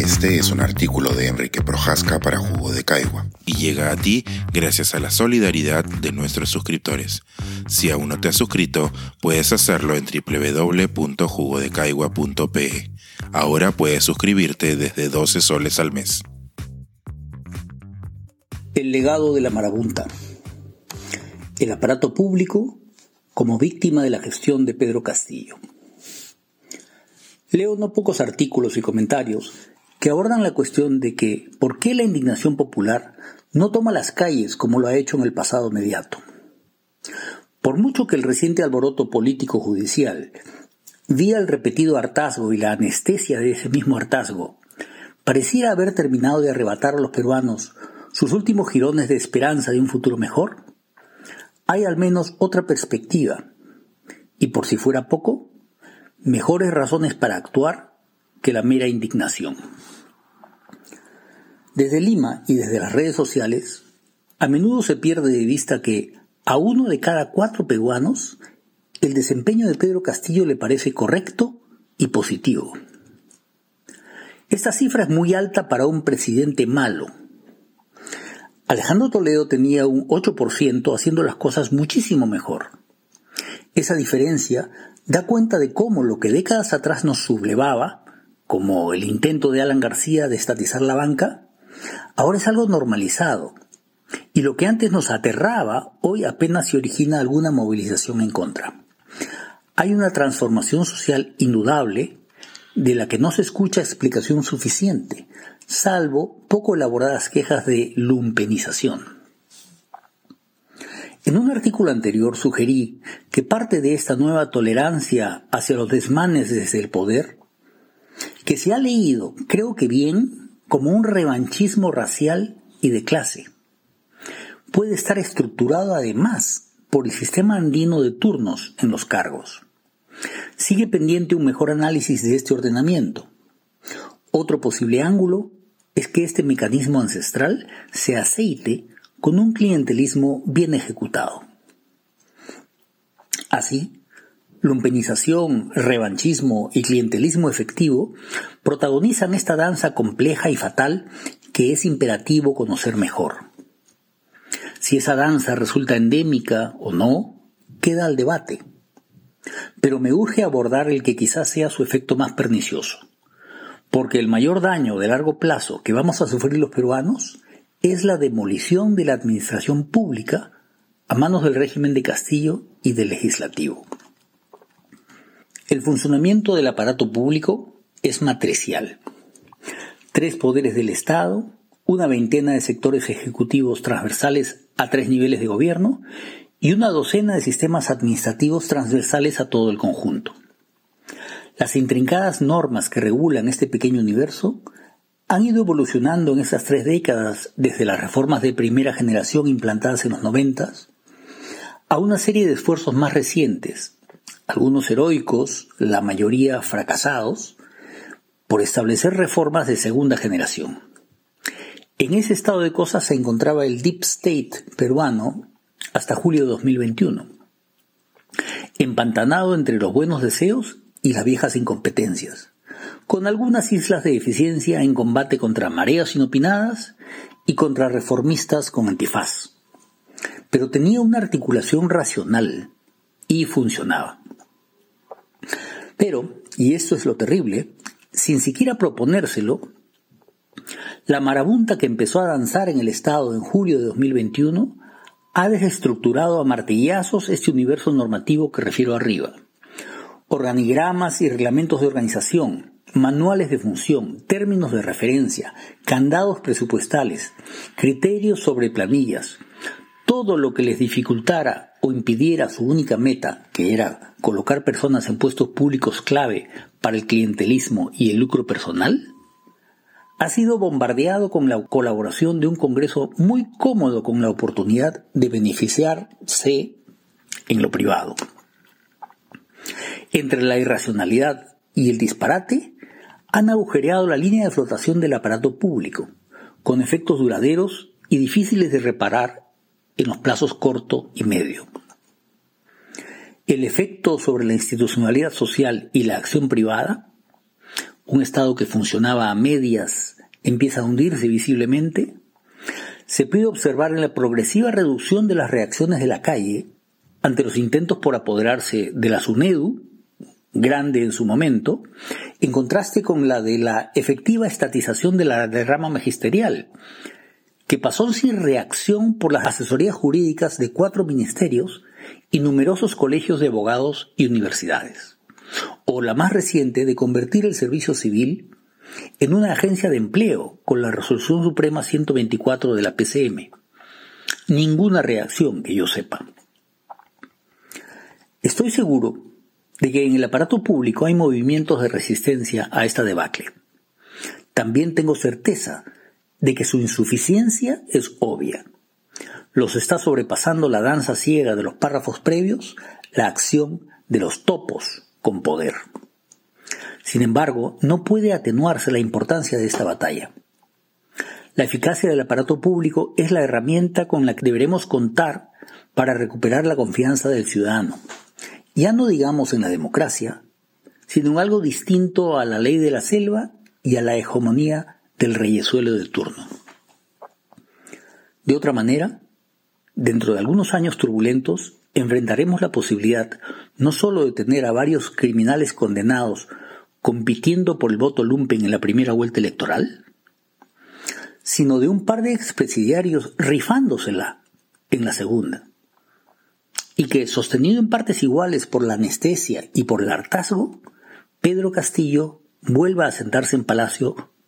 Este es un artículo de Enrique Projasca para Jugo de Caigua y llega a ti gracias a la solidaridad de nuestros suscriptores. Si aún no te has suscrito, puedes hacerlo en www.jugodecaigua.pe. Ahora puedes suscribirte desde 12 soles al mes. El legado de la marabunta. El aparato público como víctima de la gestión de Pedro Castillo. Leo no pocos artículos y comentarios que abordan la cuestión de que por qué la indignación popular no toma las calles como lo ha hecho en el pasado inmediato. Por mucho que el reciente alboroto político judicial, vía el repetido hartazgo y la anestesia de ese mismo hartazgo, pareciera haber terminado de arrebatar a los peruanos sus últimos jirones de esperanza de un futuro mejor, hay al menos otra perspectiva, y por si fuera poco, mejores razones para actuar que la mera indignación. Desde Lima y desde las redes sociales, a menudo se pierde de vista que a uno de cada cuatro peruanos el desempeño de Pedro Castillo le parece correcto y positivo. Esta cifra es muy alta para un presidente malo. Alejandro Toledo tenía un 8% haciendo las cosas muchísimo mejor. Esa diferencia da cuenta de cómo lo que décadas atrás nos sublevaba, como el intento de Alan García de estatizar la banca, ahora es algo normalizado. Y lo que antes nos aterraba, hoy apenas se origina alguna movilización en contra. Hay una transformación social indudable de la que no se escucha explicación suficiente, salvo poco elaboradas quejas de lumpenización. En un artículo anterior sugerí que parte de esta nueva tolerancia hacia los desmanes desde el poder, que se ha leído, creo que bien, como un revanchismo racial y de clase, puede estar estructurado además por el sistema andino de turnos en los cargos. Sigue pendiente un mejor análisis de este ordenamiento. Otro posible ángulo es que este mecanismo ancestral se aceite con un clientelismo bien ejecutado. Así, lumpenización, revanchismo y clientelismo efectivo protagonizan esta danza compleja y fatal que es imperativo conocer mejor. Si esa danza resulta endémica o no, queda al debate. Pero me urge abordar el que quizás sea su efecto más pernicioso, porque el mayor daño de largo plazo que vamos a sufrir los peruanos es la demolición de la administración pública a manos del régimen de Castillo y del legislativo. El funcionamiento del aparato público es matricial. Tres poderes del Estado, una veintena de sectores ejecutivos transversales a tres niveles de gobierno y una docena de sistemas administrativos transversales a todo el conjunto. Las intrincadas normas que regulan este pequeño universo han ido evolucionando en esas tres décadas, desde las reformas de primera generación implantadas en los noventas, a una serie de esfuerzos más recientes, algunos heroicos, la mayoría fracasados, por establecer reformas de segunda generación. En ese estado de cosas se encontraba el Deep State peruano hasta julio de 2021, empantanado entre los buenos deseos y las viejas incompetencias con algunas islas de eficiencia en combate contra mareas inopinadas y contra reformistas con antifaz. Pero tenía una articulación racional y funcionaba. Pero, y esto es lo terrible, sin siquiera proponérselo, la marabunta que empezó a danzar en el Estado en julio de 2021 ha desestructurado a martillazos este universo normativo que refiero arriba. Organigramas y reglamentos de organización, manuales de función, términos de referencia, candados presupuestales, criterios sobre planillas, todo lo que les dificultara o impidiera su única meta, que era colocar personas en puestos públicos clave para el clientelismo y el lucro personal, ha sido bombardeado con la colaboración de un Congreso muy cómodo con la oportunidad de beneficiarse en lo privado. Entre la irracionalidad y el disparate han agujereado la línea de flotación del aparato público, con efectos duraderos y difíciles de reparar en los plazos corto y medio. El efecto sobre la institucionalidad social y la acción privada, un Estado que funcionaba a medias empieza a hundirse visiblemente, se puede observar en la progresiva reducción de las reacciones de la calle ante los intentos por apoderarse de la SUNEDU, grande en su momento, en contraste con la de la efectiva estatización de la derrama magisterial, que pasó sin reacción por las asesorías jurídicas de cuatro ministerios y numerosos colegios de abogados y universidades, o la más reciente de convertir el servicio civil en una agencia de empleo con la resolución suprema 124 de la PCM. Ninguna reacción que yo sepa. Estoy seguro de que en el aparato público hay movimientos de resistencia a esta debacle. También tengo certeza de que su insuficiencia es obvia. Los está sobrepasando la danza ciega de los párrafos previos, la acción de los topos con poder. Sin embargo, no puede atenuarse la importancia de esta batalla. La eficacia del aparato público es la herramienta con la que deberemos contar para recuperar la confianza del ciudadano. Ya no digamos en la democracia, sino en algo distinto a la ley de la selva y a la hegemonía del reyesuelo de turno. De otra manera, dentro de algunos años turbulentos, enfrentaremos la posibilidad no sólo de tener a varios criminales condenados compitiendo por el voto lumpen en la primera vuelta electoral, sino de un par de expresidiarios rifándosela en la segunda. Y que, sostenido en partes iguales por la anestesia y por el hartazgo, Pedro Castillo vuelva a sentarse en Palacio